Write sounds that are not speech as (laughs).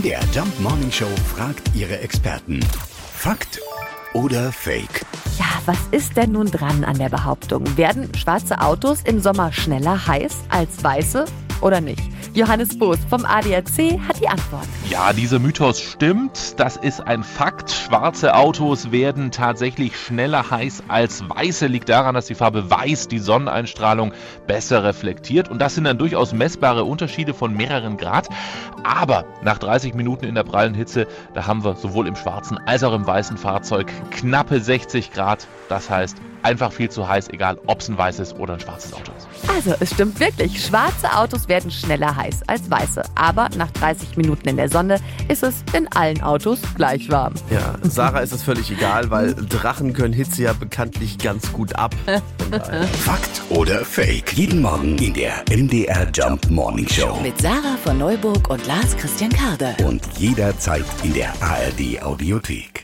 MDR Jump Morning Show fragt ihre Experten. Fakt oder Fake? Ja, was ist denn nun dran an der Behauptung? Werden schwarze Autos im Sommer schneller heiß als weiße oder nicht? Johannes Boos vom ADAC hat die Antwort. Ja, dieser Mythos stimmt. Das ist ein Fakt. Schwarze Autos werden tatsächlich schneller heiß als weiße. Liegt daran, dass die Farbe weiß die Sonneneinstrahlung besser reflektiert. Und das sind dann durchaus messbare Unterschiede von mehreren Grad. Aber nach 30 Minuten in der prallen Hitze, da haben wir sowohl im schwarzen als auch im weißen Fahrzeug knappe 60 Grad. Das heißt, einfach viel zu heiß, egal ob es ein weißes oder ein schwarzes Auto ist. Also, es stimmt wirklich. Schwarze Autos werden schneller heiß als weiße. Aber nach 30 Minuten in der Sonne ist es in allen Autos gleich warm. Ja, Sarah ist es völlig egal, weil Drachen können Hitze ja bekanntlich ganz gut ab. (laughs) Fakt oder Fake? Jeden Morgen in der MDR Jump Morning Show. Mit Sarah von Neuburg und Lars Christian Karde. Und jederzeit in der ARD Audiothek.